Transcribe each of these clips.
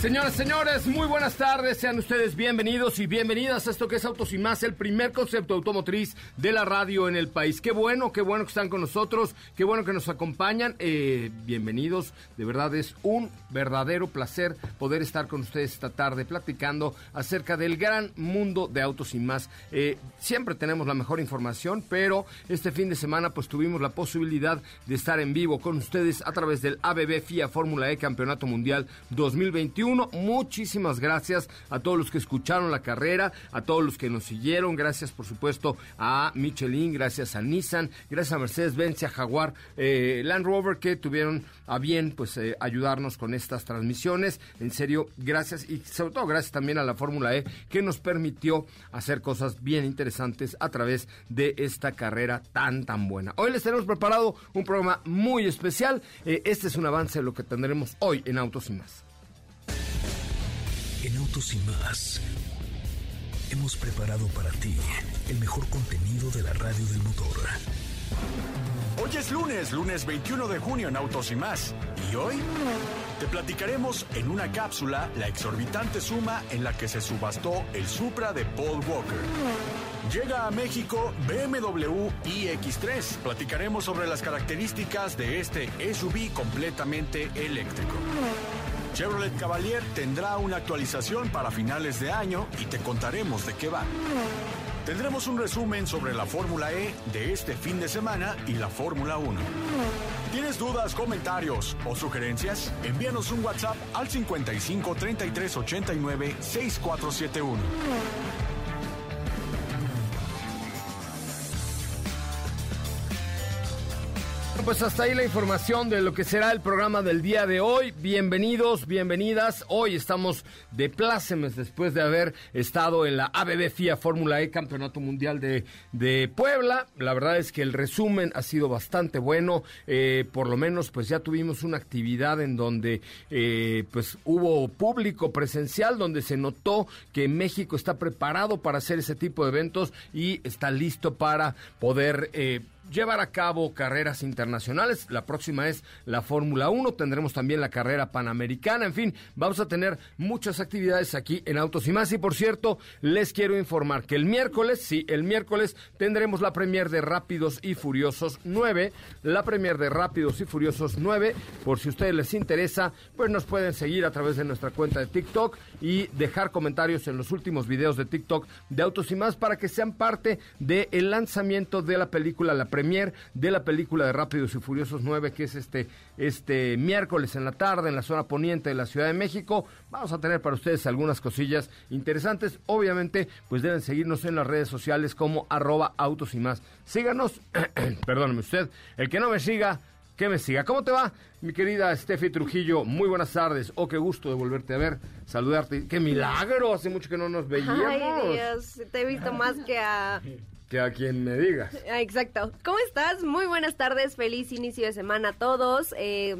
Señoras, señores, muy buenas tardes. Sean ustedes bienvenidos y bienvenidas a esto que es Autos y Más, el primer concepto automotriz de la radio en el país. Qué bueno, qué bueno que están con nosotros, qué bueno que nos acompañan. Eh, bienvenidos, de verdad es un verdadero placer poder estar con ustedes esta tarde platicando acerca del gran mundo de Autos y Más. Eh, siempre tenemos la mejor información, pero este fin de semana pues tuvimos la posibilidad de estar en vivo con ustedes a través del ABB FIA Fórmula E Campeonato Mundial 2021 Muchísimas gracias a todos los que escucharon la carrera, a todos los que nos siguieron. Gracias, por supuesto, a Michelin, gracias a Nissan, gracias a Mercedes-Benz a Jaguar eh, Land Rover que tuvieron a bien pues eh, ayudarnos con estas transmisiones. En serio, gracias y sobre todo gracias también a la Fórmula E que nos permitió hacer cosas bien interesantes a través de esta carrera tan tan buena. Hoy les tenemos preparado un programa muy especial. Eh, este es un avance de lo que tendremos hoy en Autos y más. En Autos y más hemos preparado para ti el mejor contenido de la radio del motor. Hoy es lunes, lunes 21 de junio en Autos y más. Y hoy te platicaremos en una cápsula la exorbitante suma en la que se subastó el Supra de Paul Walker. Llega a México BMW iX3. Platicaremos sobre las características de este SUV completamente eléctrico. Chevrolet Cavalier tendrá una actualización para finales de año y te contaremos de qué va. Tendremos un resumen sobre la Fórmula E de este fin de semana y la Fórmula 1. ¿Tienes dudas, comentarios o sugerencias? Envíanos un WhatsApp al 55 33 89 6471. Pues hasta ahí la información de lo que será el programa del día de hoy. Bienvenidos, bienvenidas. Hoy estamos de plácemes después de haber estado en la ABB FIA Fórmula E Campeonato Mundial de, de, Puebla. La verdad es que el resumen ha sido bastante bueno. Eh, por lo menos pues ya tuvimos una actividad en donde eh, pues hubo público presencial, donde se notó que México está preparado para hacer ese tipo de eventos y está listo para poder... Eh, llevar a cabo carreras internacionales. La próxima es la Fórmula 1. Tendremos también la carrera panamericana. En fin, vamos a tener muchas actividades aquí en Autos y más. Y por cierto, les quiero informar que el miércoles, sí, el miércoles tendremos la premier de Rápidos y Furiosos 9. La premier de Rápidos y Furiosos 9. Por si a ustedes les interesa, pues nos pueden seguir a través de nuestra cuenta de TikTok y dejar comentarios en los últimos videos de TikTok de Autos y más para que sean parte del lanzamiento de la película La premier de la película de Rápidos y Furiosos 9, que es este, este miércoles en la tarde en la zona poniente de la Ciudad de México. Vamos a tener para ustedes algunas cosillas interesantes. Obviamente, pues deben seguirnos en las redes sociales como arroba autos y más. Síganos, perdóneme usted, el que no me siga, que me siga. ¿Cómo te va, mi querida Steffi Trujillo? Muy buenas tardes. Oh, qué gusto de volverte a ver, saludarte. ¡Qué milagro! Hace mucho que no nos veíamos. Ay, Dios, te he visto más que a que a quien me digas. Ah, exacto. ¿Cómo estás? Muy buenas tardes, feliz inicio de semana a todos. Eh,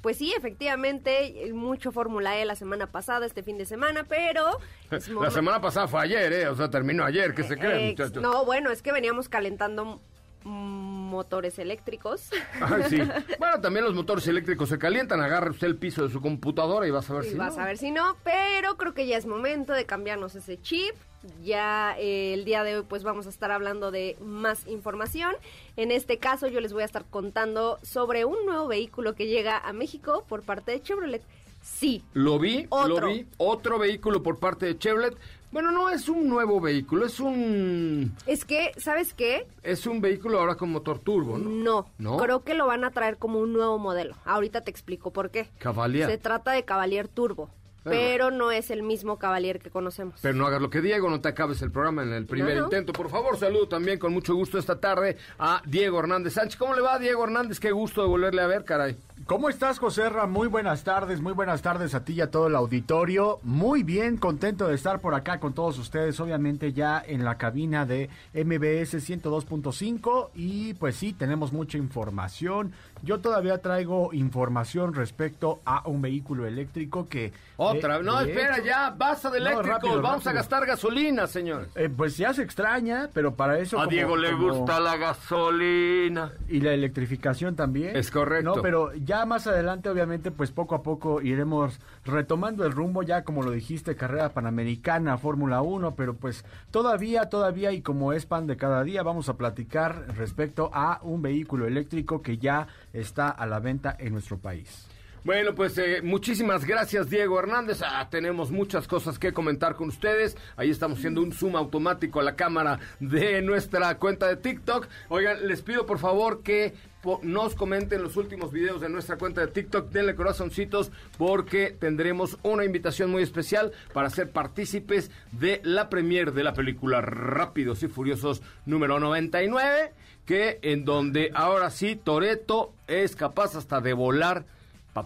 pues sí, efectivamente, mucho Fórmula E la semana pasada, este fin de semana, pero... la semana pasada fue ayer, ¿eh? O sea, terminó ayer, ¿qué se creen, muchachos? No, bueno, es que veníamos calentando motores eléctricos. Ay, sí. Bueno, también los motores eléctricos se calientan. Agarre usted el piso de su computadora y vas a ver y si vas no. a ver si no, pero creo que ya es momento de cambiarnos ese chip. Ya eh, el día de hoy pues vamos a estar hablando de más información. En este caso yo les voy a estar contando sobre un nuevo vehículo que llega a México por parte de Chevrolet. Sí. Lo vi, Otro. lo vi. Otro vehículo por parte de Chevrolet. Bueno, no es un nuevo vehículo, es un... Es que, ¿sabes qué? Es un vehículo ahora con motor turbo, ¿no? No, ¿No? creo que lo van a traer como un nuevo modelo. Ahorita te explico por qué. Cavalier. Se trata de Cavalier Turbo, pero no es el mismo Cavalier que conocemos. Pero no hagas lo que Diego, no te acabes el programa en el primer No, no. intento. Por favor, saludo también con mucho gusto esta tarde a Diego Hernández Sánchez. ¿Cómo le va, Diego Hernández? Qué gusto de volverle a ver, caray. ¿Cómo estás, José Ra? Muy buenas tardes, muy buenas tardes a ti y a todo el auditorio. Muy bien, contento de estar por acá con todos ustedes, obviamente ya en la cabina de MBS 102.5 y pues sí, tenemos mucha información. Yo todavía traigo información respecto a un vehículo eléctrico que... Otra, eh, no, de espera hecho- ya, basta de No, eléctricos, rápido, vamos a gastar gasolina, señores. Eh, pues ya se extraña, pero para eso... A como- Diego le como- gusta la gasolina. Y la electrificación también. Es correcto. No, pero ya más adelante, obviamente, pues poco a poco iremos retomando el rumbo, ya como lo dijiste, carrera panamericana, Fórmula 1, pero pues todavía, todavía, y como es pan de cada día, vamos a platicar respecto a un vehículo eléctrico que ya está a la venta en nuestro país. Bueno, pues eh, muchísimas gracias Diego Hernández. Ah, tenemos muchas cosas que comentar con ustedes. Ahí estamos haciendo un zoom automático a la cámara de nuestra cuenta de TikTok. Oigan, les pido por favor que nos comenten los últimos videos de nuestra cuenta de TikTok. Denle corazoncitos porque tendremos una invitación muy especial para ser partícipes de la premier de la película Rápidos y Furiosos número 99. Que en donde ahora sí Toreto es capaz hasta de volar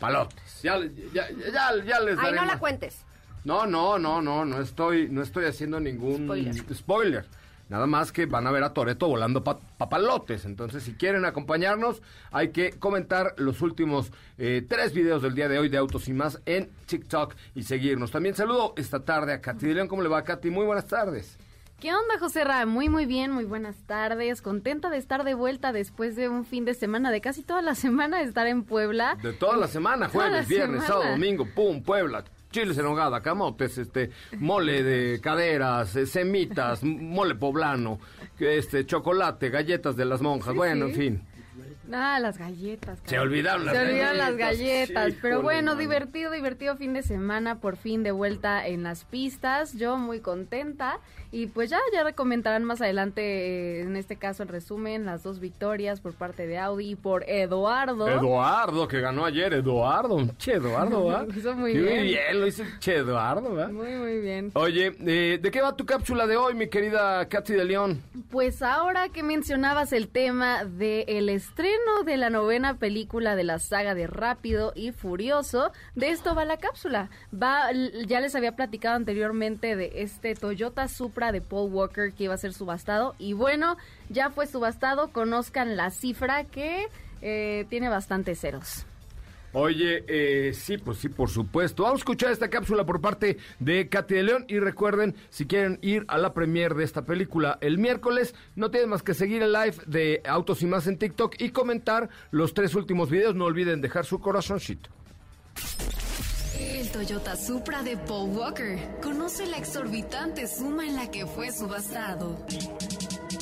papalotes. Ya, ya, ya, ya les Ay, no la cuentes. No, no, no, no, no estoy, no estoy haciendo ningún Spoiler. spoiler. Nada más que van a ver a Toreto volando pa- papalotes. Entonces, si quieren acompañarnos, hay que comentar los últimos eh, tres videos del día de hoy de Autos y Más en TikTok y seguirnos. También saludo esta tarde a Katy de León. ¿Cómo le va, Katy? Muy buenas tardes. ¿Qué onda, José Ra? Muy, muy bien, muy buenas tardes. Contenta de estar de vuelta después de un fin de semana, de casi toda la semana de estar en Puebla. De toda la semana, jueves, la viernes, semana. sábado, domingo, pum, Puebla. Chiles en hogada, camotes, este, mole de caderas, eh, semitas, mole poblano, este, chocolate, galletas de las monjas, bueno, en fin. Ah, las galletas. Se olvidaron las Se olvidaron las galletas, galletas. híjole, pero bueno, mano. divertido, divertido fin de semana, por fin de vuelta en las pistas. Yo muy contenta. Y pues ya, ya comentarán más adelante, eh, en este caso, el resumen, las dos victorias por parte de Audi y por Eduardo. Eduardo, que ganó ayer, Eduardo, che, Eduardo, ¿verdad? Lo hizo muy Qué bien. lo hizo che, Eduardo, ¿verdad? Muy, muy bien. Oye, eh, ¿de qué va tu cápsula de hoy, mi querida Katy de León? Pues ahora que mencionabas el tema del estreno de la novena película de la saga de Rápido y Furioso, de esto va la cápsula. Ya les había platicado anteriormente de este Toyota Supra de Paul Walker que iba a ser subastado y bueno, ya fue subastado. Conozcan la cifra que eh, tiene bastantes ceros. Oye, eh, sí, pues sí, por supuesto. Vamos a escuchar esta cápsula por parte de Katy de León y recuerden, si quieren ir a la premier de esta película el miércoles, no tienen más que seguir el live de Autos y Más en TikTok y comentar los tres últimos videos. No olviden dejar su corazoncito. El Toyota Supra de Paul Walker. Conoce la exorbitante suma en la que fue subastado.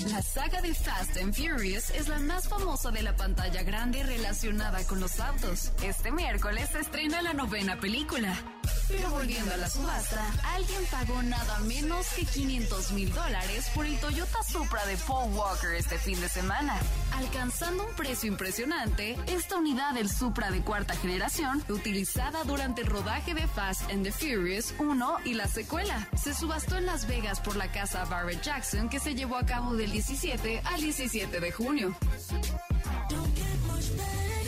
La saga de Fast and Furious es la más famosa de la pantalla grande relacionada con los autos. Este miércoles se estrena la novena película. Pero volviendo a la subasta, alguien pagó nada menos que 500 mil dólares por el Toyota Supra de Paul Walker este fin de semana. Alcanzando un precio impresionante, esta unidad del Supra de cuarta generación, utilizada durante el rodaje de Fast and the Furious 1 y la secuela, se subastó en Las Vegas por la casa Barrett Jackson que se llevó a cabo del 17 al 17 de junio.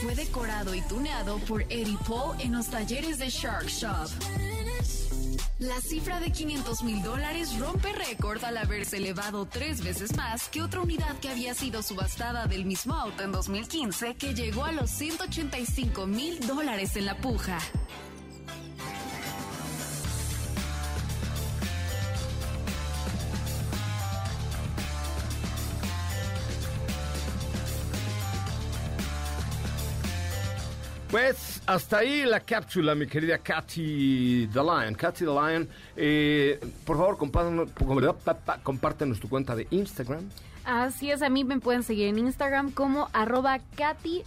Fue decorado y tuneado por Eddie Paul en los talleres de Shark Shop. La cifra de 500 mil dólares rompe récord al haberse elevado tres veces más que otra unidad que había sido subastada del mismo auto en 2015 que llegó a los 185 mil dólares en la puja. Pues hasta ahí la cápsula, mi querida Katy the Lion. Katy the Lion, eh, por favor, compártenos tu cuenta de Instagram. Así es, a mí me pueden seguir en Instagram como arroba Katy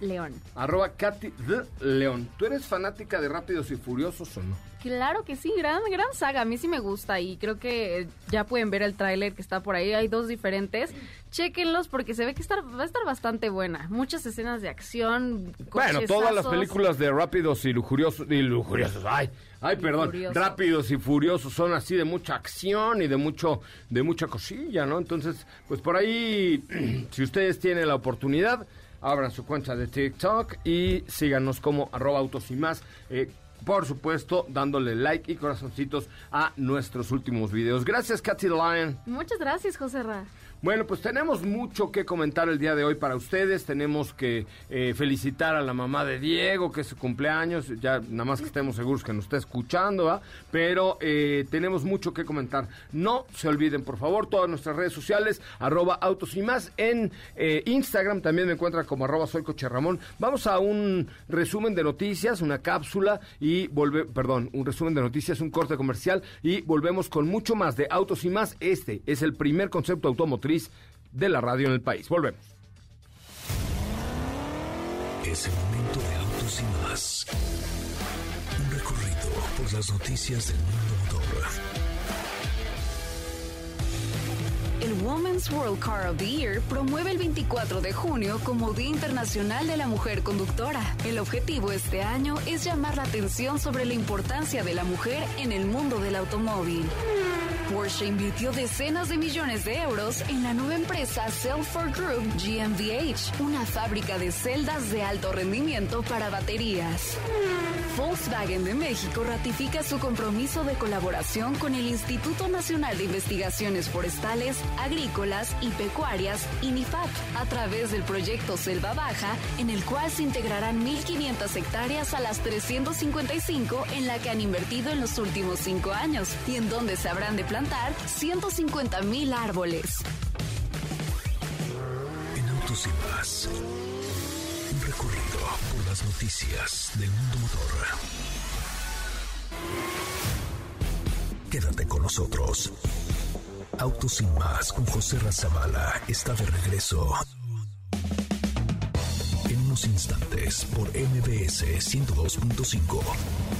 León. Arroba Katy the León. ¿Tú eres fanática de Rápidos y Furiosos o no? Claro que sí, gran, gran saga. A mí sí me gusta y creo que ya pueden ver el tráiler que está por ahí. Hay dos diferentes. Chéquenlos porque se ve que está- va a estar bastante buena. Muchas escenas de acción. Bueno, todas las películas de Rápidos y Lujuriosos, y Lujuriosos, ay, ay, perdón, Lujurioso. Rápidos y Furiosos son así de mucha acción y de mucho, de mucha cosilla, ¿no? Entonces, pues por ahí, si ustedes tienen la oportunidad, abran su cuenta de TikTok y síganos como arroba autos y más. Eh, por supuesto, dándole like y corazoncitos a nuestros últimos videos. Gracias, Katy Lion. Muchas gracias, José Ra. Bueno, pues tenemos mucho que comentar el día de hoy para ustedes. Tenemos que eh, felicitar a la mamá de Diego, que es su cumpleaños. Ya nada más que estemos seguros que nos está escuchando, ¿va? Pero eh, tenemos mucho que comentar. No se olviden, por favor, todas nuestras redes sociales, arroba autos y más. En eh, Instagram también me encuentran como arroba soy Coche. Vamos a un resumen de noticias, una cápsula y volve, perdón, un resumen de noticias, un corte comercial y volvemos con mucho más de autos y más. Este es el primer concepto automotriz de la radio en el país. Volvemos. Es el momento de autos y más. Un recorrido por las noticias del mundo motor. El Women's World Car of the Year promueve el 24 de junio como Día Internacional de la Mujer Conductora. El objetivo este año es llamar la atención sobre la importancia de la mujer en el mundo del automóvil. Porsche invirtió decenas de millones de euros en la nueva empresa Cell4 Group GmbH, una fábrica de celdas de alto rendimiento para baterías. Volkswagen de México ratifica su compromiso de colaboración con el Instituto Nacional de Investigaciones Forestales, Agrícolas y Pecuarias, INIFAP, a través del proyecto Selva Baja, en el cual se integrarán 1.500 hectáreas a las 355 en la que han invertido en los últimos cinco años y en donde se habrán de plantar 150 mil árboles. En autos y más. Un recorrido por las noticias del mundo motor. Quédate con nosotros. Autos sin más con José Razabala está de regreso. En unos instantes por MBS 102.5.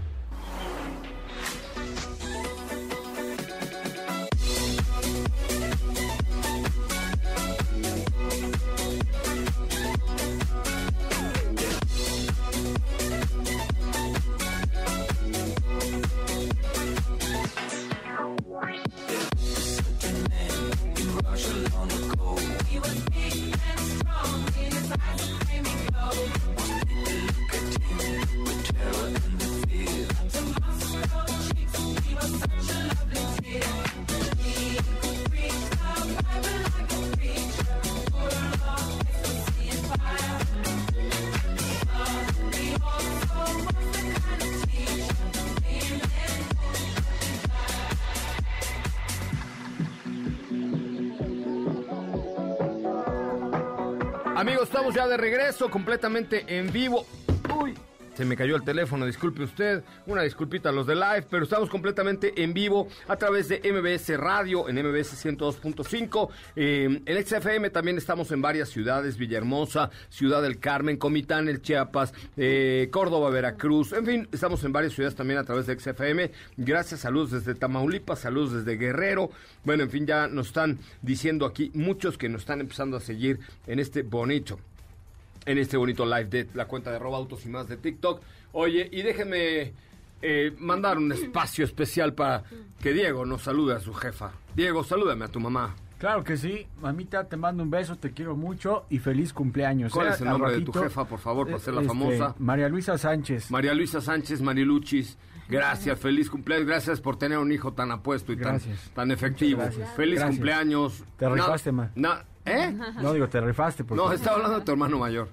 Estamos ya de regreso, completamente en vivo. Uy, se me cayó el teléfono, disculpe usted. Una disculpita a los de live, pero estamos completamente en vivo a través de MBS Radio en MBS 102.5. Eh, en XFM también estamos en varias ciudades: Villahermosa, Ciudad del Carmen, Comitán, El Chiapas, eh, Córdoba, Veracruz. En fin, estamos en varias ciudades también a través de XFM. Gracias, saludos desde Tamaulipas, saludos desde Guerrero. Bueno, en fin, ya nos están diciendo aquí muchos que nos están empezando a seguir en este bonito en este bonito live de la cuenta de arroba autos y más de TikTok. Oye, y déjenme eh, mandar un espacio especial para que Diego nos salude a su jefa. Diego, salúdame a tu mamá. Claro que sí, mamita, te mando un beso, te quiero mucho y feliz cumpleaños. ¿Cuál Eh, es el nombre de tu jefa, por favor, para ser la este, famosa? María Luisa Sánchez. María Luisa Sánchez Mariluchis. Gracias, feliz cumpleaños. Gracias por tener un hijo tan apuesto y tan, Gracias. tan efectivo. Feliz Gracias. cumpleaños. Te rifaste, ma. na- ¿Eh? No digo, te rifaste. Porque... No, estaba hablando de tu hermano mayor.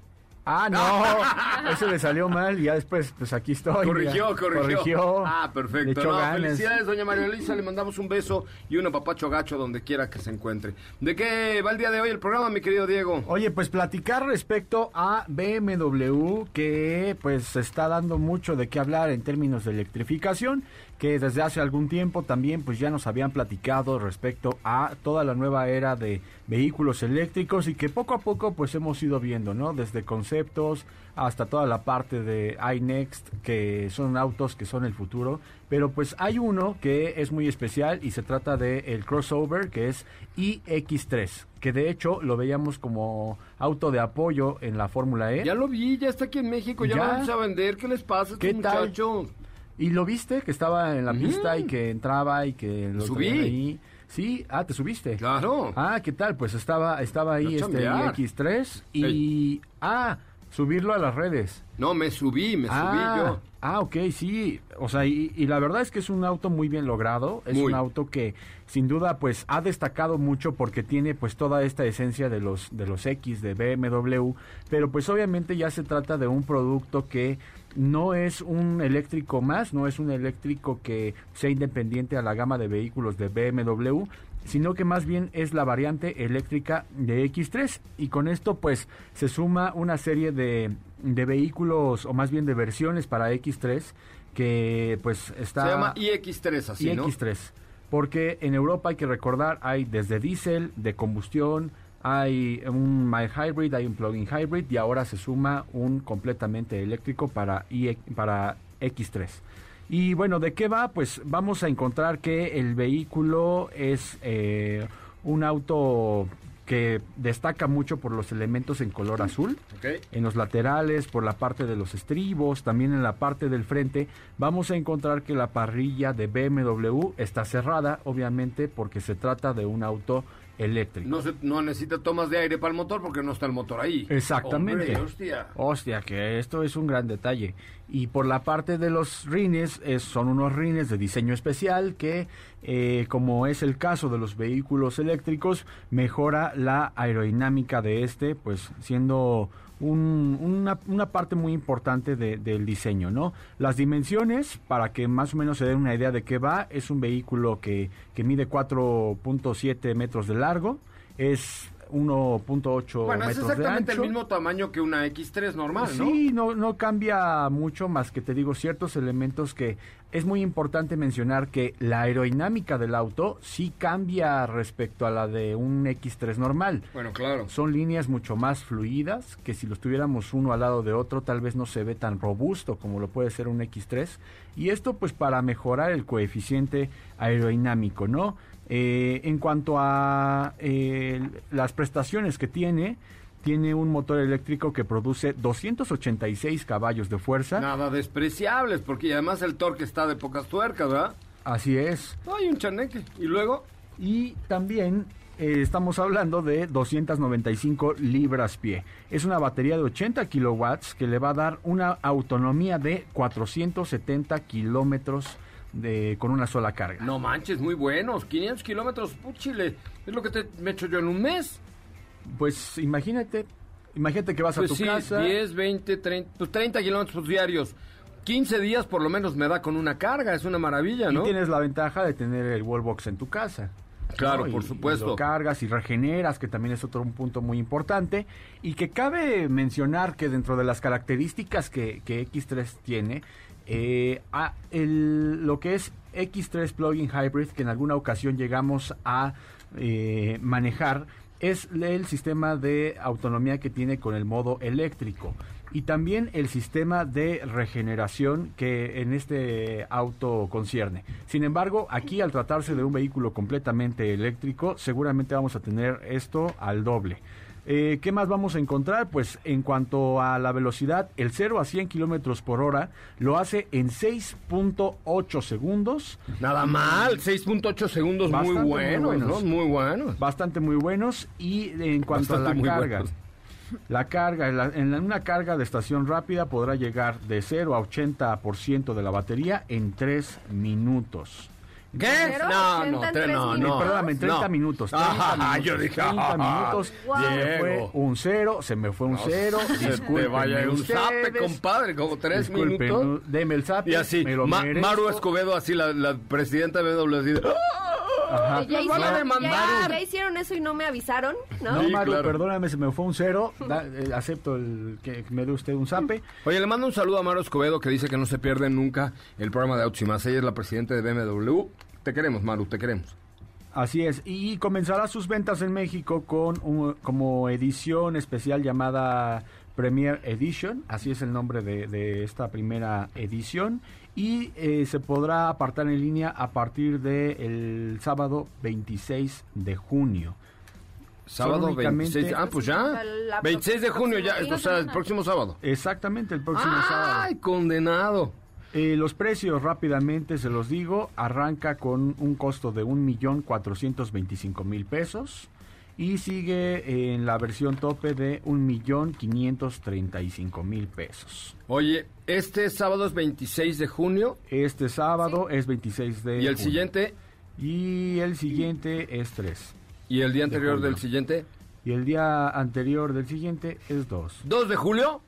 Ah, no, eso le salió mal y ya después, pues aquí estoy. Corrigió, corrigió. Corrigió. Ah, perfecto. No, felicidades, doña María Luisa. Le mandamos un beso y un apapacho gacho donde quiera que se encuentre. ¿De qué va el día de hoy el programa, mi querido Diego? Oye, pues platicar respecto a BMW, que pues está dando mucho de qué hablar en términos de electrificación, que desde hace algún tiempo también pues ya nos habían platicado respecto a toda la nueva era de vehículos eléctricos y que poco a poco pues hemos ido viendo, ¿no? Desde conceptos hasta toda la parte de iNext, que son autos que son el futuro. Pero pues hay uno que es muy especial y se trata de el crossover, que es iX3, que de hecho lo veíamos como auto de apoyo en la Fórmula E. Ya lo vi, ya está aquí en México, ya, ¿Ya? lo vamos a vender. ¿Qué les pasa a estos ¿Qué tal? ¿Y lo viste? Que estaba en la pista y que entraba y que lo Subí. ahí. Sí, ah, te subiste. Claro. Ah, ¿qué tal? Pues estaba, estaba ahí A este chambear. X3 y... Ah, subirlo a las redes. No, me subí, me ah, subí yo. Ah, ok, sí. O sea, y, y la verdad es que es un auto muy bien logrado. Es Muy. un auto que sin duda pues ha destacado mucho porque tiene pues toda esta esencia de los, de los X, de BMW. Pero pues obviamente ya se trata de un producto que no es un eléctrico más, no es un eléctrico que sea independiente a la gama de vehículos de BMW, sino que más bien es la variante eléctrica de X3 y con esto pues se suma una serie de, de vehículos o más bien de versiones para X3 que pues está Se llama iX3 así, ¿no? iX3 porque en Europa hay que recordar hay desde diésel de combustión hay un mild hybrid, hay un plug-in hybrid y ahora se suma un completamente eléctrico para, IE para X3. Y bueno, ¿de qué va? Pues vamos a encontrar que el vehículo es eh, un auto que destaca mucho por los elementos en color azul en los laterales, por la parte de los estribos, también en la parte del frente, vamos a encontrar que la parrilla de BMW está cerrada, obviamente, porque se trata de un auto eléctrico. No, se, no necesita tomas de aire para el motor porque no está el motor ahí. Exactamente. Hombre, hostia. Hostia, que esto es un gran detalle. Y por la parte de los rines, es- son unos rines de diseño especial que, eh, como es el caso de los vehículos eléctricos, mejora la aerodinámica de este, pues siendo un- una, una parte muy importante de- del diseño, ¿no? Las dimensiones, para que más o menos se den una idea de qué va, es un vehículo que, que mide 4.7 metros de largo, es 1.8 Bueno, es metros de exactamente el ancho. mismo tamaño que una X3 normal, ¿no? Sí, no, no cambia mucho más que te digo ciertos elementos que es muy importante mencionar que la aerodinámica del auto sí cambia respecto a la de un X3 normal. Bueno, claro. Son líneas mucho más fluidas que si los tuviéramos uno al lado de otro tal vez no se ve tan robusto como lo puede ser un X3 y esto pues para mejorar el coeficiente aerodinámico, ¿no? Eh, en cuanto a eh, las prestaciones que tiene, tiene un motor eléctrico que produce 286 caballos de fuerza. Nada despreciables, porque además el torque está de pocas tuercas, ¿verdad? Así es. Hay un chaneque. Y luego, Y también eh, estamos hablando de 295 libras pie. Es una batería de 80 kilowatts que le va a dar una autonomía de 470 kilómetros de, con una sola carga. no manches, muy buenos. 500 kilómetros, chile. Es lo que te me echo yo en un mes. Pues imagínate, imagínate que vas Pues a tu sí, casa. 10, 20, 30, pues 30 kilómetros diarios. 15 días por lo menos me da con una carga. Es una maravilla, Y ¿no? tienes la ventaja de tener el wallbox en tu casa. Claro, ¿no? por Y- supuesto. y lo cargas y regeneras, que también es otro un punto muy importante. Y que cabe mencionar que dentro de las características que, que X3 tiene, eh, a- lo que es X3 Plug-in Hybrid, que en alguna ocasión llegamos a eh, manejar, es el sistema de autonomía que tiene con el modo eléctrico y también el sistema de regeneración que en este auto concierne. Sin embargo, aquí al tratarse de un vehículo completamente eléctrico, seguramente vamos a tener esto al doble. Eh, ¿Qué más vamos a encontrar? Pues en cuanto a la velocidad, el 0 a 100 kilómetros por hora lo hace en 6.8 segundos. Nada mal, 6.8 segundos muy Bastante muy buenos, buenos. ¿no? Muy buenos. bastante muy buenos y en cuanto Bastante a la carga buenos. la carga en, la- en una carga de estación rápida podrá llegar de 0 a 80% de la batería en 3 minutos ¿Qué? No, no, no, no. perdóname, en 30 No. minutos 30 Ah, minutos, yo dije, 30 ah, minutos Wow. se me fue un cero se me fue un No cero se te discúlpenme vaya un zape, compadre, como tres disculpen, minutos. no, deme el zape Y así, me lo Ma- merezco. Maru Escobedo, así la, la presidenta de BMW, así, ¡ah! Ajá. Ya Nos van a hicieron, demandar. ya- ya hicieron eso y no me avisaron, ¿no? no, Sí, Maru, claro. perdóname, se me fue un cero. Da- eh, acepto el que me dé usted un zape. Oye, le mando un saludo a Maru Escobedo que dice que no se pierde nunca el programa de Autos y Más. Ella es la presidenta de BMW. Te queremos, Maru, te queremos. Así es, y comenzará sus ventas en México con un- como edición especial llamada Premier Edition, así es el nombre de, de esta primera edición, y eh, se podrá apartar en línea a partir del sábado 26 de junio. Sábado Son únicamente- 26. Ah, pues ya. La 26 de junio, ya. O sea, el próximo sábado. Exactamente, el próximo sábado. ¡Ay, condenado! Eh, los precios rápidamente se los digo, arranca con un costo de 1.425.000 pesos y sigue en la versión tope de 1.535.000 pesos. Oye, este sábado es 26 de junio Este sábado es 26 de y el junio. siguiente Y el siguiente es 3. y el día anterior del siguiente. Y el día anterior del siguiente es 2. ¿2 de julio?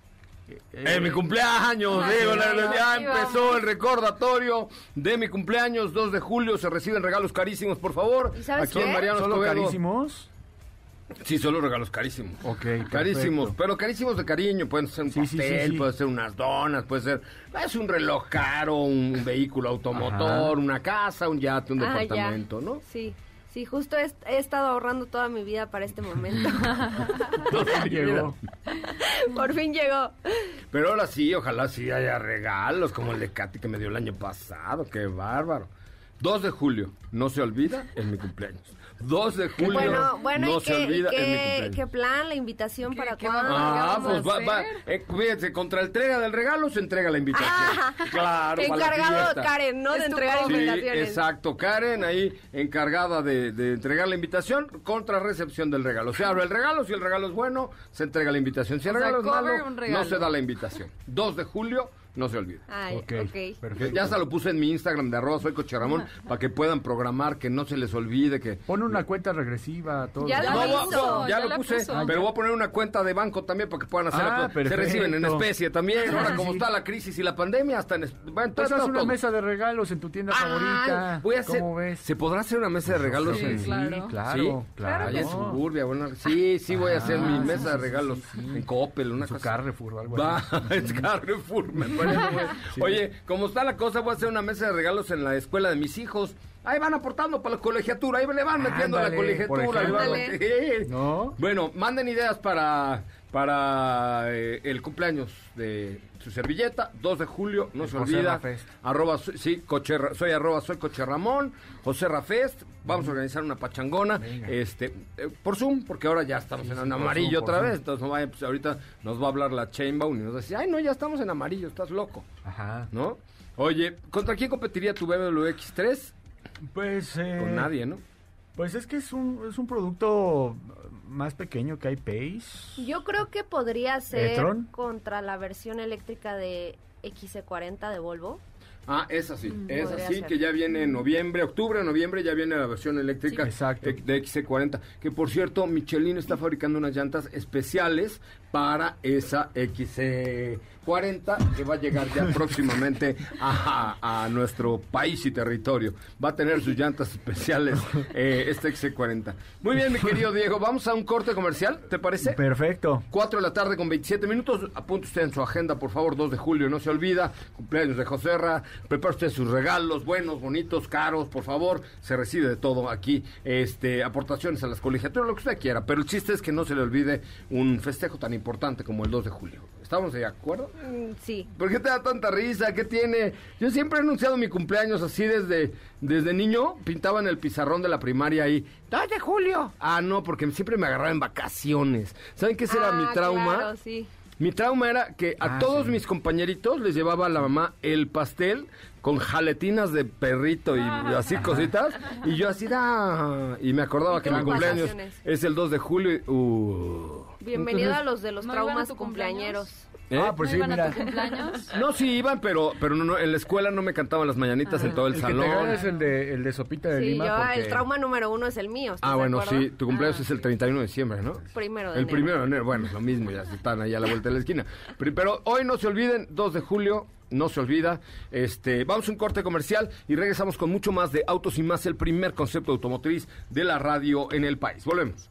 En mi cumpleaños, digo, la- la- ya empezó el recordatorio de mi cumpleaños, 2 de julio, se reciben regalos carísimos, por favor. ¿Y sabes Aquí en qué? Mariano ¿Solo Escobedo. carísimos? Sí, solo regalos carísimos. Ok, Carísimos, perfecto. pero carísimos de cariño. Pueden ser un Sí, sí, sí, pastel, sí. puede ser unas donas, puede ser es un reloj caro, un vehículo automotor, Ajá. una casa, un yate, un Ah, ya. departamento, ¿no? Sí, sí, justo he, he estado ahorrando toda mi vida para este momento. Llegó. Por fin llegó. Pero ahora sí, ojalá sí haya regalos como el de Katy que me dio el año pasado. Qué bárbaro. 2 de julio, no se olvida, es mi cumpleaños. 2 de julio, Bueno, bueno, no ¿y se qué, olvida, qué, qué plan? ¿La invitación para cuándo? Ah, pues va, va. Eh, fíjense, contra entrega del regalo se entrega la invitación. Ah, claro, Encargado. Karen, ¿no? De entregar. Sí, invitaciones. exacto. Karen ahí encargada de, de entregar la invitación contra recepción del regalo. Se abre el regalo, si el regalo es bueno, se entrega la invitación. Si el O sea, regalo es malo, regalo. no se da la invitación. 2 de julio, no se olvide. Ay, Ok, ok. perfecto. Ya hasta lo puse en mi Instagram de arroba soy Coche Ramón para que puedan programar, que no se les olvide que... Pon una cuenta regresiva. Todo Ya No, lo voy a- hizo, ya, ya lo la puse, puso. pero voy a poner una cuenta de banco también para que puedan hacer Ah, la- Se reciben en especie también. Ahora, Sí, como sí. está la crisis y la pandemia, hasta en... Bueno, todo, Pues haz una todo. mesa de regalos en tu tienda favorita. voy a hacer... ¿Cómo ves? ¿Se podrá hacer una mesa de regalos Sí, en... Sí, claro. claro, ¿Sí? claro. Allá en Suburbia, bueno, sí, sí voy a hacer mi Ah, mesa sí, de regalos sí, sí. en Coppel, una Su cosa. Carrefour o algo Va, así. es Carrefour, me Sí. Oye, como está la cosa, voy a hacer una mesa de regalos en la escuela de mis hijos. Ahí van aportando para la colegiatura, ahí le van metiendo a la por colegiatura. le van Sí. ¿No? Bueno, manden ideas para, para eh, el cumpleaños de su servilleta, 2 de julio, no El se José olvida. Rafest. Arroba, soy- sí, coche, soy arroba, soy coche Ramón, José Rafest. Vamos a organizar una pachangona, Venga. este, eh, por Zoom, porque ahora ya estamos Sí, en, sí, amarillo Zoom, otra Zoom. vez. Entonces, no vaya, pues, ahorita nos va a hablar la Chainbound y nos va a decir, ay, no, ya estamos en amarillo, estás loco, Ajá. ¿no? Oye, ¿contra quién competiría tu BMW X3? Pues. eh, Con nadie, ¿no? Pues es que es un, es un producto más pequeño que iPace. Yo creo que podría ser ¿E-tron? contra la versión eléctrica de XC40 de Volvo. Ah, es así, Mm, es así, ser. que ya viene en noviembre, octubre, noviembre, ya viene la versión eléctrica Sí. Exacto. eh, de XC40. Que por cierto, Michelin está fabricando unas llantas especiales para esa XC40 que va a llegar ya próximamente a, a nuestro país y territorio. Va a tener sus llantas especiales eh, esta XC40. Muy bien, mi querido Diego, vamos a un corte comercial, ¿te parece? Perfecto. 4 de la tarde con 27 minutos. Apunte usted en su agenda, por favor, 2 de julio, no se olvida. Cumpleaños de Joserra. Prepare usted sus regalos, buenos, bonitos, caros, por favor. Se recibe de todo aquí. Este, aportaciones a las colegiaturas, lo que usted quiera. Pero el chiste es que no se le olvide un festejo tan importante como el 2 de julio. ¿Estamos de acuerdo? Mm, sí. ¿Por qué te da tanta risa? ¿Qué tiene? Yo siempre he anunciado mi cumpleaños así desde, desde niño. Pintaba en el pizarrón de la primaria ahí. ¡2 de julio! Ah, no, porque siempre me agarraba en vacaciones. ¿Saben qué ese era mi Ah, trauma? claro, sí. Mi trauma era que a Ah, todos sí. mis compañeritos les llevaba la mamá el pastel con jaletinas de perrito y así cositas. Y yo así, da y me acordaba Y que mi cumpleaños vacaciones. es el 2 de julio. y, uh. Bienvenido Entonces- a los de los ¿No iban a traumas tu cumpleañeros. ¿Eh? Ah, pues ¿No sí, iban a mira. tu cumpleaños? No, sí iban, pero, pero no, no, en la escuela no me cantaban las mañanitas en todo el, El que te salón. es el de, el de Sopita de Sí, Lima. yo, porque- el trauma número uno es el mío. ¿estás Ah, bueno, sí, tu cumpleaños Ah, es el 31 de diciembre, ¿no? Primero de El enero. primero de enero, bueno, lo mismo, ya están ahí a la vuelta de la esquina. Pero, pero hoy no se olviden, 2 de julio, no se olvida. Este, vamos a un corte comercial y regresamos con mucho más de Autos y Más, el primer concepto automotriz de la radio en el país. Volvemos.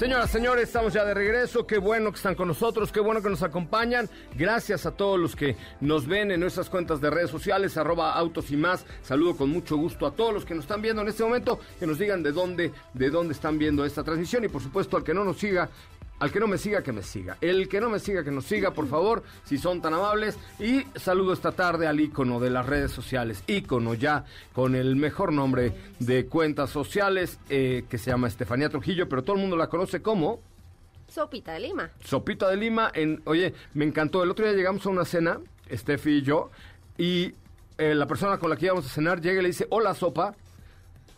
Señoras, señores, estamos ya de regreso. Qué bueno que están con nosotros, qué bueno que nos acompañan. Gracias a todos los que nos ven en nuestras cuentas de redes sociales, arroba autos y más. Saludo con mucho gusto a todos los que nos están viendo en este momento, que nos digan de dónde, de dónde están viendo esta transmisión. Y por supuesto, al que no nos siga, al que no me siga, que me siga. El que no me siga, que nos siga, por favor, si son tan amables. Y saludo esta tarde al ícono de las redes sociales, ícono ya con el mejor nombre de cuentas sociales, eh, que se llama Estefanía Trujillo, pero todo el mundo la conoce como Sopita de Lima. Sopita de Lima. En, oye, me encantó. El otro día llegamos a una cena, Steffi y yo, y eh, la persona con la que íbamos a cenar llega y le dice, hola, sopa.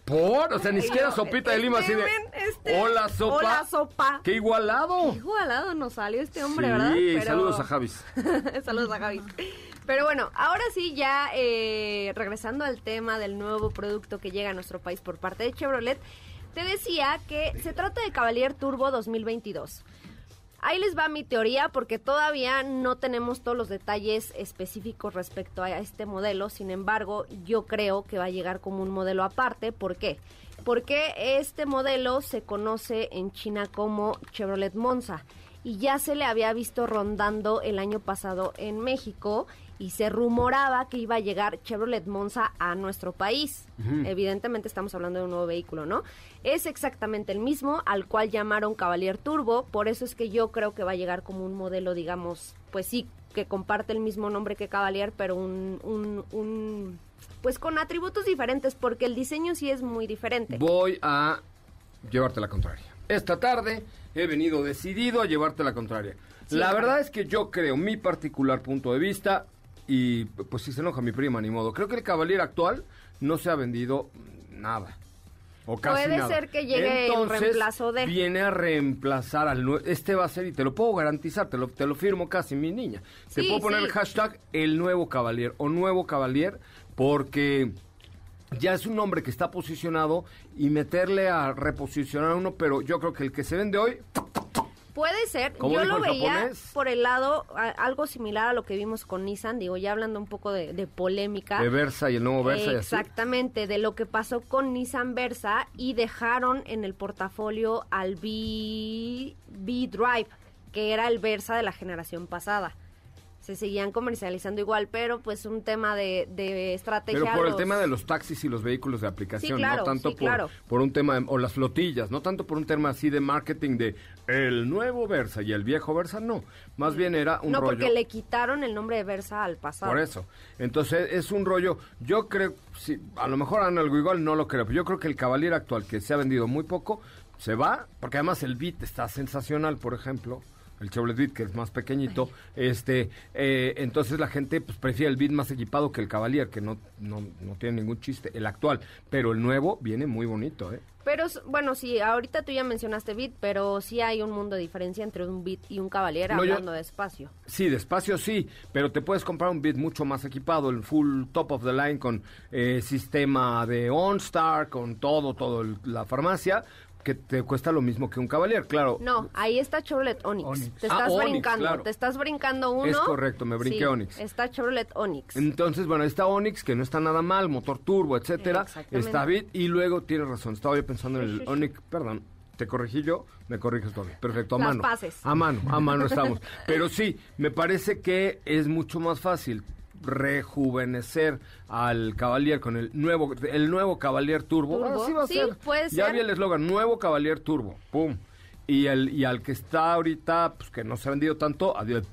Por, o sea, ni siquiera sopita de Lima así de. este men, este- Hola, sopa. Hola, sopa. ¡Qué igualado! Qué igualado nos salió este hombre, sí, ¿verdad? Pero- saludos a Javis. Saludos a Javi. Pero bueno, ahora sí, ya eh, regresando al tema del nuevo producto que llega a nuestro país por parte de Chevrolet, te decía que se trata de Cavalier Turbo 2022. Ahí les va mi teoría porque todavía no tenemos todos los detalles específicos respecto a este modelo. Sin embargo, yo creo que va a llegar como un modelo aparte. ¿Por qué? Porque este modelo se conoce en China como Chevrolet Monza y ya se le había visto rondando el año pasado en México y se rumoraba que iba a llegar Chevrolet Monza a nuestro país. Evidentemente estamos hablando de un nuevo vehículo, ¿no? Es exactamente el mismo al cual llamaron Cavalier Turbo, por eso es que yo creo que va a llegar como un modelo, digamos, pues sí, que comparte el mismo nombre que Cavalier, pero un, un, un- pues con atributos diferentes, porque el diseño sí es muy diferente. Voy a llevarte la contraria. Esta tarde he venido decidido a llevarte la contraria. Sí, la verdad es que yo creo, mi particular punto de vista, y pues si se enoja mi prima, ni modo, creo que el Cavalier actual no se ha vendido nada. O casi Puede nada. ser que llegue en Entonces, reemplazo de. Viene a reemplazar al nuevo. Este va a ser, y te lo puedo garantizar, te lo, te lo firmo casi, mi niña. te Sí, puedo poner sí. el hashtag el nuevo Cavalier o nuevo Cavalier, porque ya es un nombre que está posicionado y meterle a reposicionar uno, pero yo creo que el que se vende hoy, Puede ser, yo lo veía japonés. por el lado a- algo similar a lo que vimos con Nissan, digo, ya hablando un poco de, de polémica. de Versa y el nuevo Versa y así. Exactamente, de lo que pasó con Nissan Versa y dejaron en el portafolio al B, B-Drive, que era el Versa de la generación pasada. Se seguían comercializando igual, pero pues un tema de, de estrategia. Pero por el tema de los taxis y los vehículos de aplicación, Sí, claro, no tanto sí, por, claro. por un tema, de- o las flotillas, no tanto por un tema así de marketing de el nuevo Versa y el viejo Versa, no. Más bien era un No, rollo. porque le quitaron el nombre de Versa al pasado. Por eso. Entonces es un rollo. Yo creo, sí, a lo mejor han algo igual, no lo creo. Pero yo creo que el Cavalier actual, que se ha vendido muy poco, se va, porque además el beat está sensacional, por ejemplo. El Chevrolet Beat, que es más pequeñito. Este, eh, entonces la gente pues, prefiere el Beat más equipado que el Cavalier, que no, no, no tiene ningún chiste, el actual. Pero el nuevo viene muy bonito, ¿eh? Pero bueno, sí, ahorita tú ya mencionaste Beat, pero sí hay un mundo de diferencia entre un Beat y un Cavalier No, yo- hablando de espacio. Sí, despacio sí, pero te puedes comprar un Beat mucho más equipado, el full top of the line con eh, sistema de OnStar, con todo, todo el- la farmacia, que te cuesta lo mismo que un Cavalier, claro. No, ahí está Chevrolet Onix. Onix. Te Ah, estás Onix, brincando, claro. te estás brincando uno. Es correcto, me brinqué Sí, Onix. Está Chevrolet Onix. Entonces, bueno, está Onix, que no está nada mal, motor turbo, etcétera. Está Beat, y luego tienes razón, estaba yo pensando en el. Onix, perdón, te corregí yo, me corriges tú. Perfecto, a Las mano. A mano, a mano estamos. Pero sí, me parece que es mucho más fácil rejuvenecer al Cavalier con el nuevo el nuevo Cavalier Turbo. Turbo. Así va a Sí, ser. puede Ya ser. vi el eslogan, nuevo Cavalier Turbo. Pum. Y el y al que está ahorita, pues que no se ha vendido tanto, adiós.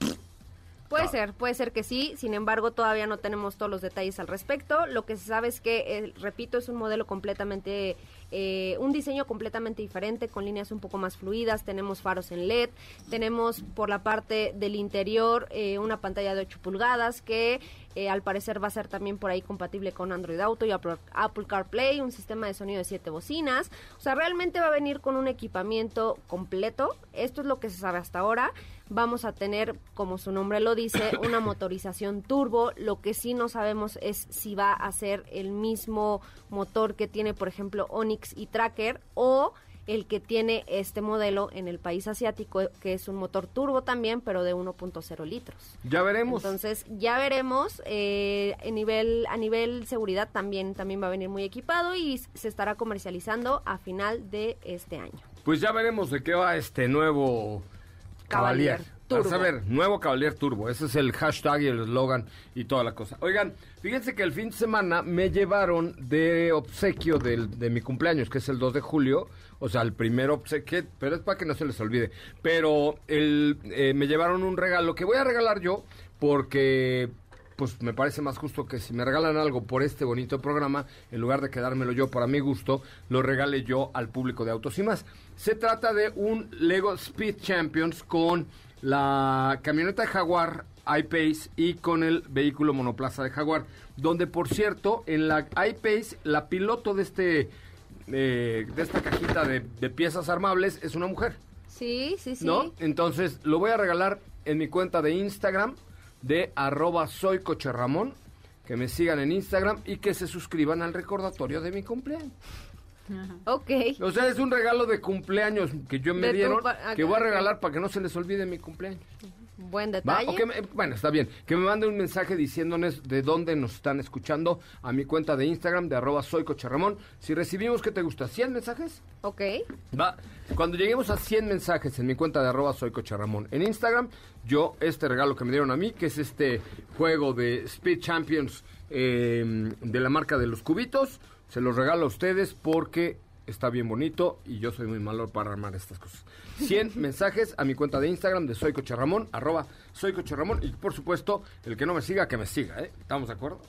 Puede Ah. ser, puede ser que sí, sin embargo todavía no tenemos todos los detalles al respecto. Lo que se sabe es que, eh, repito, es un modelo completamente, eh, un diseño completamente diferente, con líneas un poco más fluidas, tenemos faros en LED, tenemos por la parte del interior eh, una pantalla de 8 pulgadas que eh, al parecer va a ser también por ahí compatible con Android Auto y Apple, Apple CarPlay, un sistema de sonido de 7 bocinas. O sea, realmente va a venir con un equipamiento completo. Esto es lo que se sabe hasta ahora. Vamos a tener, como su nombre lo dice, una motorización turbo. Lo que sí no sabemos es si va a ser el mismo motor que tiene, por ejemplo, Onix y Tracker o el que tiene este modelo en el país asiático, que es un motor turbo también, pero de 1.0 litros. Ya veremos. Entonces ya veremos eh, a nivel a nivel seguridad también también va a venir muy equipado y se estará comercializando a final de este año. Pues ya veremos de qué va este nuevo Cavalier. Cavalier Vas a Turbo. ver, nuevo Cavalier Turbo. Ese es el hashtag y el eslogan y toda la cosa. Oigan, fíjense que el fin de semana me llevaron de obsequio del- de mi cumpleaños, que es el 2 de julio. O sea, el primer obsequio, pero es para que no se les olvide. Pero el, eh, me llevaron un regalo que voy a regalar yo porque pues me parece más justo que si me regalan algo por este bonito programa, en lugar de quedármelo yo para mi gusto, lo regale yo al público de Autos y más. Se trata de un Lego Speed Champions con la camioneta de Jaguar I-Pace y con el vehículo monoplaza de Jaguar, donde por cierto, en la I-Pace, la piloto de este eh, de esta cajita de, de piezas armables es una mujer. Sí, sí, sí. ¿No? Entonces, lo voy a regalar en mi cuenta de Instagram de arroba soy Coche Ramón. Que me sigan en Instagram y que se suscriban al recordatorio de mi cumpleaños. Ok. O sea, es un regalo de cumpleaños que yo me De dieron, que voy a regalar para que no se les olvide mi cumpleaños. Buen detalle. O que me- bueno, está bien. Que me mande un mensaje diciéndonos de dónde nos están escuchando a mi cuenta de Instagram de arroba soy Coche Ramón. Si recibimos, ¿qué te gusta? ¿100 mensajes? Ok. Va, cuando lleguemos a 100 mensajes en mi cuenta de arroba soy Coche Ramón en Instagram, yo este regalo que me dieron a mí, que es este juego de Speed Champions eh, de la marca de los cubitos, se los regalo a ustedes porque está bien bonito y yo soy muy malo para armar estas cosas. 100 mensajes a mi cuenta de Instagram de soy Coche Ramón, arroba soy Coche Ramón y por supuesto, el que no me siga, que me siga, ¿eh? ¿Estamos de acuerdo?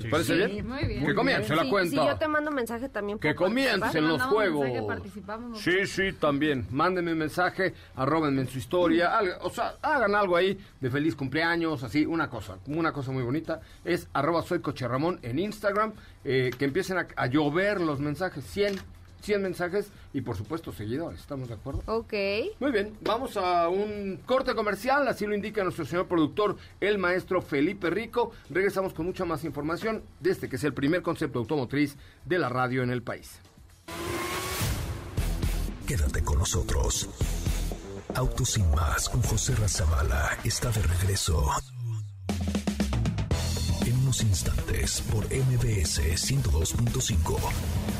¿Les parece sí. bien? Muy bien. Que comience la Si- cuenta. Si yo te mando mensaje también. Que comiencen los juegos. mensaje, participamos. Sí, sí, también. Mándenme un mensaje, arrobenme en su historia, algo- o sea, hagan algo ahí de feliz cumpleaños, así, una cosa, una cosa muy bonita. Es arroba soy Coche Ramón en Instagram, eh, que empiecen a, a llover los mensajes, 100, 100 mensajes y por supuesto seguidores, ¿estamos de acuerdo? Ok. Muy bien, vamos a un corte comercial, así lo indica nuestro señor productor, el maestro Felipe Rico. Regresamos con mucha más información de este que es el primer concepto automotriz de la radio en el país. Quédate con nosotros. Autos sin más con José Razabala está de regreso. En unos instantes por MBS 102.5.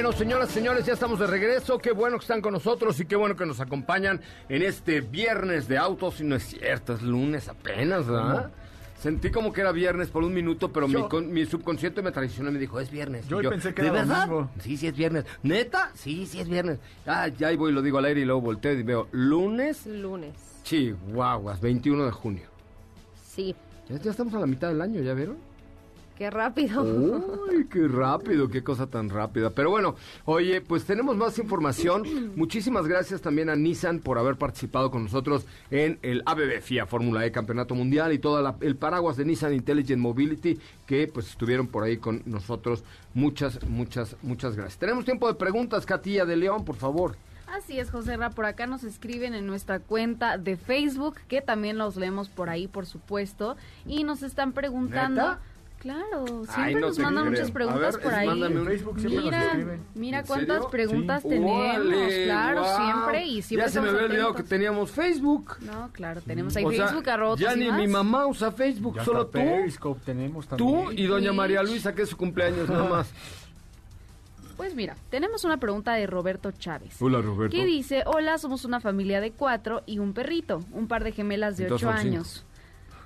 Bueno, señoras, señores, ya estamos de regreso. Qué bueno que están con nosotros y qué bueno que nos acompañan en este viernes de autos. Y no es cierto, es lunes apenas, ¿verdad? Sentí como que era viernes por un minuto, pero mi, con- mi subconsciente me traicionó y me dijo, es viernes. Yo pensé que ¿De era verdad? domingo". Sí, sí es viernes. ¿Neta? Sí, sí es viernes. Ah, ya ahí voy, lo digo al aire y luego volteo y veo, lunes, Lunes. Chihuahuas, 21 de junio. Sí. Ya, ya estamos a la mitad del año, ¿ya vieron? Qué rápido. Uy, qué rápido, qué cosa tan rápida. Pero bueno, oye, pues tenemos más información. Muchísimas gracias también a Nissan por haber participado con nosotros en el ABB FIA Fórmula E Campeonato Mundial y todo el paraguas de Nissan Intelligent Mobility que pues estuvieron por ahí con nosotros. Muchas, muchas, muchas gracias. Tenemos tiempo de preguntas, Catilla de León, por favor. Así es, José Ra, por acá nos escriben en nuestra cuenta de Facebook, que también los leemos por ahí, por supuesto, y nos están preguntando... ¿Neta? Claro, siempre Ay, no nos mandan muchas preguntas ver, por ahí. mándame En un- Facebook siempre nos Mira, mira ¿En cuántas serio? preguntas Sí. tenemos, claro, siempre y siempre Ya se me había olvidado que teníamos Facebook. No, claro, tenemos ahí O sea, Facebook, arroba ya ni Más. mi mamá usa Facebook, Ya solo tú. Periscope tenemos también. Tú y doña María Luisa, que es su cumpleaños nada más. Pues mira, tenemos una pregunta de Roberto Chávez. Hola, Roberto. Que dice, hola, somos una familia de cuatro y un perrito, un par de gemelas de Entonces ocho años.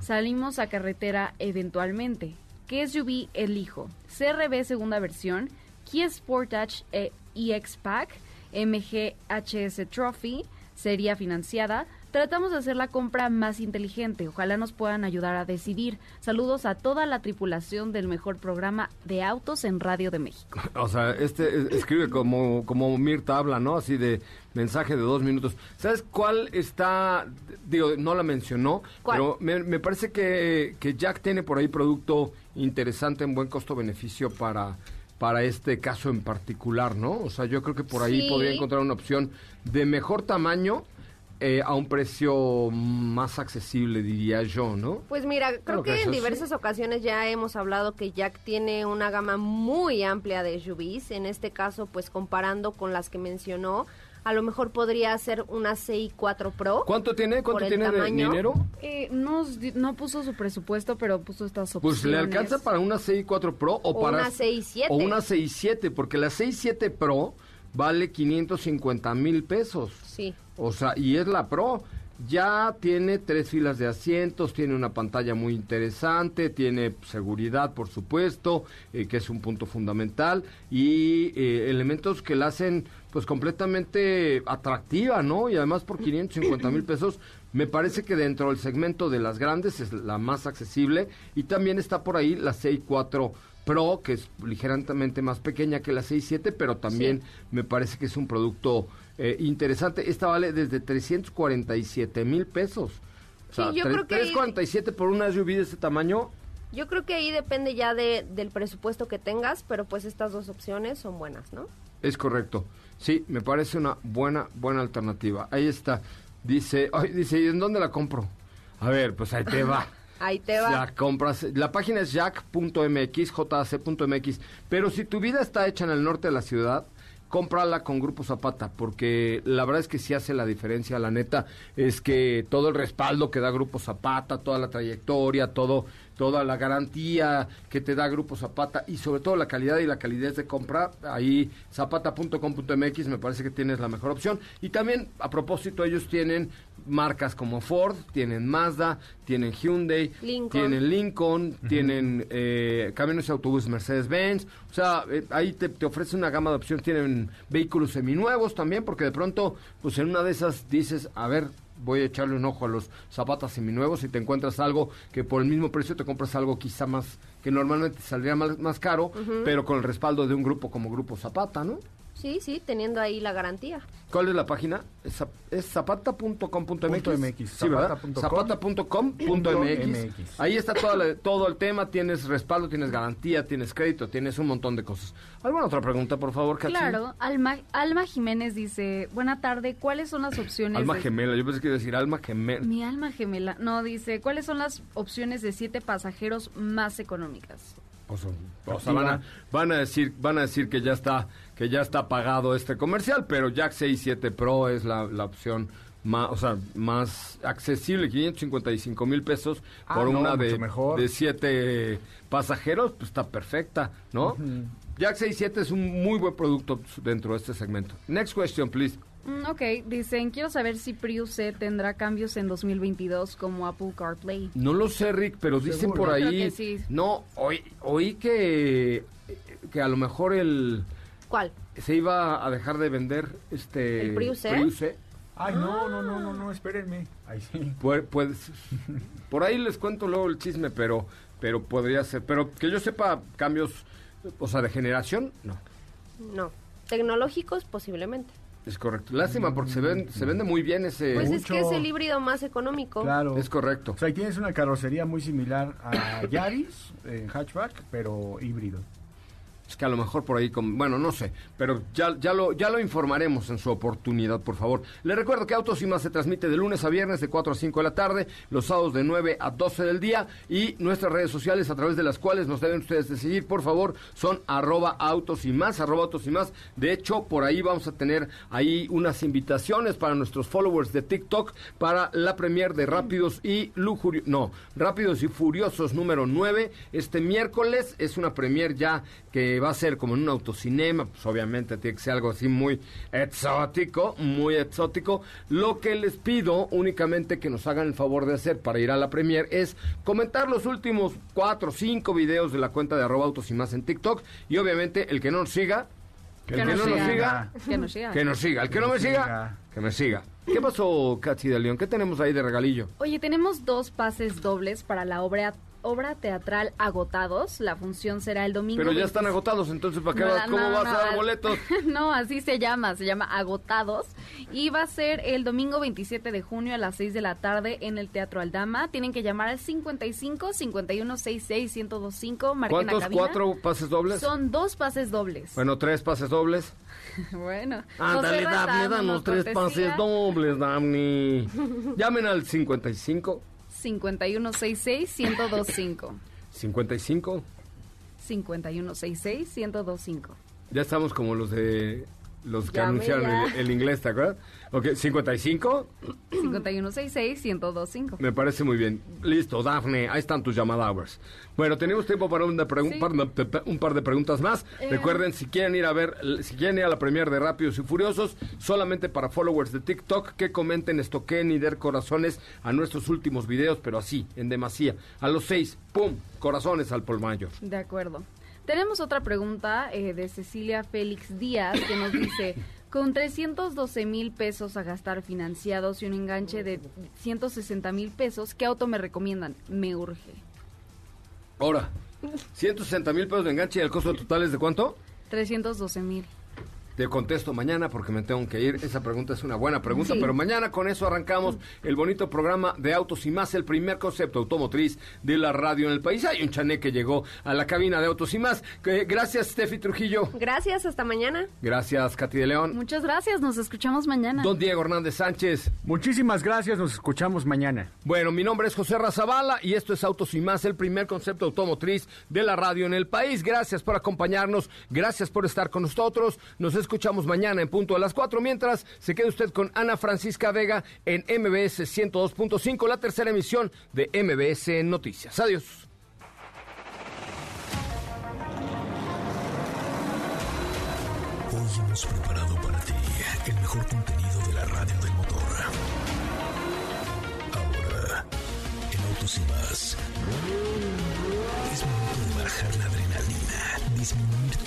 Salimos a carretera eventualmente. ¿Qué SUV elijo? CRB segunda versión, Kia Sportage eh, EX Pack, MG HS Trophy, sería financiada. Tratamos de hacer la compra más inteligente. Ojalá nos puedan ayudar a decidir. Saludos a toda la tripulación del mejor programa de autos en Radio de México. O sea, este escribe como, como Mirta habla, ¿no? Así de mensaje de dos minutos. ¿Sabes cuál está? Digo, no la mencionó, ¿Cuál? pero me, me parece que, que Jack tiene por ahí producto interesante en buen costo-beneficio para, para este caso en particular, ¿no? O sea, yo creo que por ahí Sí. podría encontrar una opción de mejor tamaño eh, a un precio más accesible, diría yo, ¿no? Pues mira, creo que que en sí. diversas ocasiones ya hemos hablado que Jack tiene una gama muy amplia de SUVs. En este caso, pues comparando con las que mencionó, a lo mejor podría ser una CI4 Pro. ¿Cuánto tiene? ¿Cuánto tiene de dinero? Eh, no, no puso su presupuesto, pero puso estas opciones. Pues le alcanza para una CI4 Pro o, O para una CI7. o una CI7 porque la CI7 Pro vale 550 mil pesos. Sí. O sea, y es la Pro. Ya tiene tres filas de asientos, tiene una pantalla muy interesante, tiene seguridad, por supuesto, eh, que es un punto fundamental, y eh, elementos que la hacen pues completamente atractiva, ¿no? Y además por 550 mil pesos, me parece que dentro del segmento de las grandes es la más accesible, y también está por ahí la 64 Pro, que es ligeramente más pequeña que la 67, pero también me parece que es un producto eh, interesante. Esta vale desde 347 mil pesos. O sea, Sí, yo tre- creo que ahí- 347 por una SUV de ese tamaño. Yo creo que ahí depende ya de, del presupuesto que tengas, pero pues estas dos opciones son buenas, ¿no? Es correcto. Sí, me parece una buena, buena alternativa. Ahí está. Dice, ay, dice, ¿y en dónde la compro? A ver, pues ahí te va. Ahí te va. La compras, la página es jack.mx, jac.mx, pero si tu vida está hecha en el norte de la ciudad, cómprala con Grupo Zapata, porque la verdad es que sí hace la diferencia, la neta, es que todo el respaldo que da Grupo Zapata, toda la trayectoria, todo, toda la garantía que te da Grupo Zapata y sobre todo la calidad y la calidez de compra, ahí zapata.com.mx me parece que tienes la mejor opción. Y también, a propósito, ellos tienen marcas como Ford, tienen Mazda, tienen Hyundai, Lincoln. tienen Lincoln, tienen eh, camiones y autobuses Mercedes-Benz, o sea, eh, ahí te, te ofrece una gama de opciones, tienen vehículos seminuevos también, porque de pronto, pues en una de esas dices, a ver, voy a echarle un ojo a los zapatas seminuevos y te encuentras algo que por el mismo precio te compras algo quizá más, que normalmente saldría más, más caro, pero con el respaldo de un grupo como Grupo Zapata, ¿no? Sí, sí, teniendo ahí la garantía. ¿Cuál es la página? Es, zap- es zapata.com.mx. Sí, ¿verdad? zapata.com. Zapata.com.mx. MX. Ahí está toda la- todo el tema. Tienes respaldo, tienes garantía, tienes crédito, tienes un montón de cosas. ¿Alguna otra pregunta, por favor, Katy? Claro, Alma, Alma Jiménez dice, buena tarde, ¿cuáles son las opciones? Alma de- gemela. Yo pensé que iba a decir alma gemela. Mi alma gemela. No, dice, ¿cuáles son las opciones de siete pasajeros más económicas? O sea, o sea, van, a, van a decir van a decir que ya está que ya está pagado este comercial, pero Jack 67 Pro es la, la opción más, o sea, más accesible, 555 mil pesos Ah, por no, una de, mejor. de siete pasajeros, pues está perfecta, ¿no? Jack 67 es un muy buen producto dentro de este segmento. Next question, please. Mm, ok, dicen, quiero saber si Prius C tendrá cambios en 2022 como Apple CarPlay. No lo sé, Rick, pero dicen Seguro. por Yo creo ahí. que sí. No, oí, oí que, que a lo mejor el ¿Cuál? se iba a dejar de vender este ¿El Prius C? C. Ay, no, no, no, no, no, espérenme. Ay, sí. Puede- puede- por ahí les cuento luego el chisme, pero pero podría ser. Pero que yo sepa cambios, o sea, de generación, no. No. Tecnológicos, posiblemente. Es correcto. Lástima porque se, ven, se vende muy bien ese... Pues es Mucho. que es el híbrido más económico. Claro. Es correcto. O sea, ahí tienes una carrocería muy similar a Yaris, en hatchback, pero híbrido. Que a lo mejor por ahí, con- bueno, no sé, pero ya, ya, lo, ya lo informaremos en su oportunidad, por favor. Les recuerdo que Autos y Más se transmite de lunes a viernes de 4 a 5 de la tarde, los sábados de 9 a 12 del día y nuestras redes sociales a través de las cuales nos deben ustedes de seguir, por favor, son arroba Autos y Más, arroba Autos y Más. De hecho, por ahí vamos a tener ahí unas invitaciones para nuestros followers de TikTok para la premier de Rápidos y Lujurio, no, Rápidos y Furiosos número 9. Este miércoles es una premier ya que va a ser como en un autocinema, pues obviamente tiene que ser algo así muy exótico, muy exótico. Lo que les pido únicamente que nos hagan el favor de hacer para ir a la premier es comentar los últimos cuatro o cinco videos de la cuenta de arroba autos y más en TikTok y obviamente el que no nos siga, el que, no nos siga, Que nos siga. que nos siga, el que no me siga, que me siga. ¿Qué pasó, Katy de León? ¿Qué tenemos ahí de regalillo? Oye, tenemos dos pases dobles para la obra obra teatral Agotados. La función será el domingo. Pero ya 20 están agotados, entonces ¿para qué No, vas- ¿cómo no, vas no, a dar boletos? no, así se llama, se llama Agotados. Y va a ser el domingo 27 de junio a las 6 de la tarde en el Teatro Aldama. Tienen que llamar al 55 51 66 1025. Marquen la ¿Cuántos? ¿Cuatro pases dobles? Son dos pases dobles. Bueno, tres pases dobles. Bueno. Ándale, Daphne, danos nos tres cortesía. pases dobles, Daphne. Llamen al 55, 51 66 1025. 55. 51 66 1025. Ya estamos como los de los que Llame anunciaron el, el inglés, ¿te acuerdas? Ok, 55, 51 66 1025. me parece muy bien. Listo, Dafne, ahí están tus llamadas. Bueno, tenemos tiempo para una Sí. par de- un par de preguntas más. Eh. Recuerden, si quieren ir a ver, si quieren ir a la premier de Rápidos y Furiosos, solamente para followers de TikTok, que comenten, estoquen y der corazones a nuestros últimos videos, pero así, en demasía. A los seis, ¡pum! Corazones al Paul Mayor. De acuerdo. Tenemos otra pregunta eh, de Cecilia Félix Díaz que nos dice, con 312 mil pesos a gastar financiados y un enganche de 160 mil pesos, ¿qué auto me recomiendan? Me urge. Ahora, 160 mil pesos de enganche y el costo total es de cuánto? 312 mil. Te contesto mañana porque me tengo que ir. Esa pregunta es una buena pregunta, Sí. pero mañana con eso arrancamos el bonito programa de Autos y Más, el primer concepto automotriz de la radio en el país. Hay un chané que llegó a la cabina de Autos y Más. Gracias, Steffi Trujillo. Gracias, hasta mañana. Gracias, Katy de León. Muchas gracias, nos escuchamos mañana. Don Diego Hernández Sánchez. Muchísimas gracias, nos escuchamos mañana. Bueno, mi nombre es José Razabala y esto es Autos y Más, el primer concepto automotriz de la radio en el país. Gracias por acompañarnos, gracias por estar con nosotros. Nos escuchamos mañana en punto a las 4. Mientras, se quede usted con Ana Francisca Vega en MBS 102.5, la tercera emisión de MBS Noticias. Adiós.